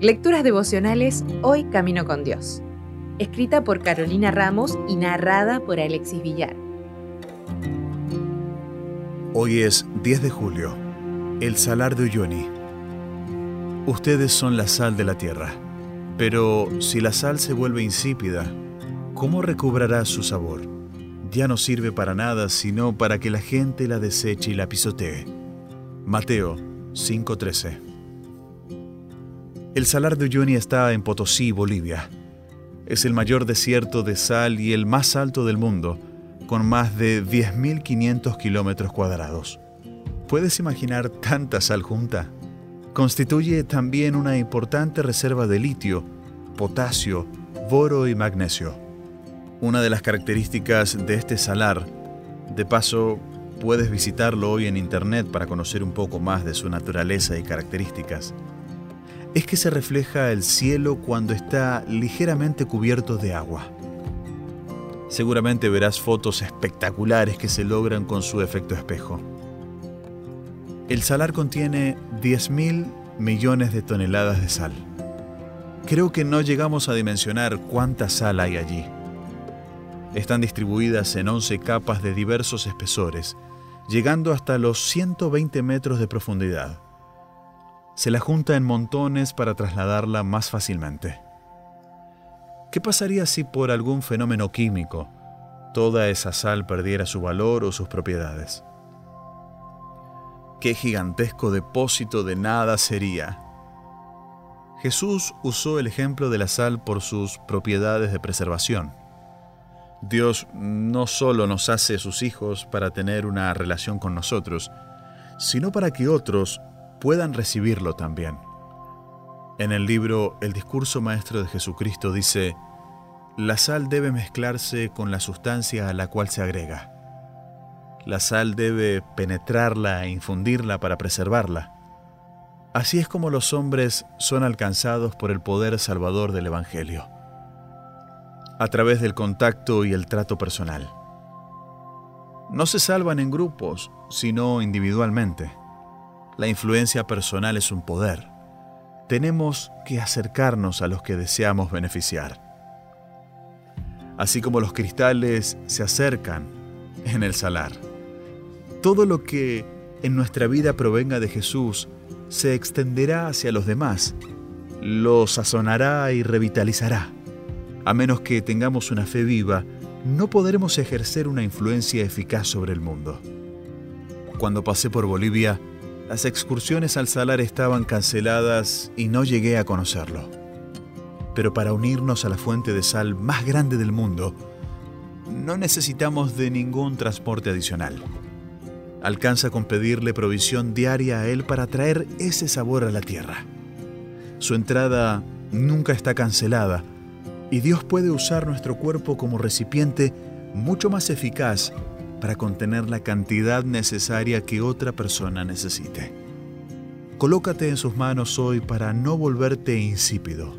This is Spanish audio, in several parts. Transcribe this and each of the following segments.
Lecturas devocionales Hoy Camino con Dios. Escrita por Carolina Ramos y narrada por Alexis Villar. Hoy es 10 de julio. El salar de Uyuni. Ustedes son la sal de la tierra. Pero si la sal se vuelve insípida, ¿cómo recobrará su sabor? Ya no sirve para nada sino para que la gente la deseche y la pisotee. Mateo 5:13 el Salar de Uyuni está en Potosí, Bolivia. Es el mayor desierto de sal y el más alto del mundo, con más de 10.500 kilómetros cuadrados. ¿Puedes imaginar tanta sal junta? Constituye también una importante reserva de litio, potasio, boro y magnesio. Una de las características de este salar, de paso, puedes visitarlo hoy en internet para conocer un poco más de su naturaleza y características es que se refleja el cielo cuando está ligeramente cubierto de agua. Seguramente verás fotos espectaculares que se logran con su efecto espejo. El salar contiene 10.000 millones de toneladas de sal. Creo que no llegamos a dimensionar cuánta sal hay allí. Están distribuidas en 11 capas de diversos espesores, llegando hasta los 120 metros de profundidad se la junta en montones para trasladarla más fácilmente. ¿Qué pasaría si por algún fenómeno químico toda esa sal perdiera su valor o sus propiedades? Qué gigantesco depósito de nada sería. Jesús usó el ejemplo de la sal por sus propiedades de preservación. Dios no solo nos hace sus hijos para tener una relación con nosotros, sino para que otros puedan recibirlo también. En el libro El discurso maestro de Jesucristo dice, la sal debe mezclarse con la sustancia a la cual se agrega. La sal debe penetrarla e infundirla para preservarla. Así es como los hombres son alcanzados por el poder salvador del Evangelio, a través del contacto y el trato personal. No se salvan en grupos, sino individualmente. La influencia personal es un poder. Tenemos que acercarnos a los que deseamos beneficiar. Así como los cristales se acercan en el salar. Todo lo que en nuestra vida provenga de Jesús se extenderá hacia los demás, lo sazonará y revitalizará. A menos que tengamos una fe viva, no podremos ejercer una influencia eficaz sobre el mundo. Cuando pasé por Bolivia, las excursiones al salar estaban canceladas y no llegué a conocerlo. Pero para unirnos a la fuente de sal más grande del mundo, no necesitamos de ningún transporte adicional. Alcanza con pedirle provisión diaria a Él para traer ese sabor a la tierra. Su entrada nunca está cancelada y Dios puede usar nuestro cuerpo como recipiente mucho más eficaz para contener la cantidad necesaria que otra persona necesite. Colócate en sus manos hoy para no volverte insípido.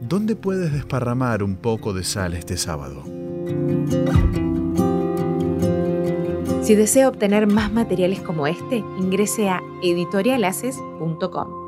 ¿Dónde puedes desparramar un poco de sal este sábado? Si desea obtener más materiales como este, ingrese a editorialaces.com.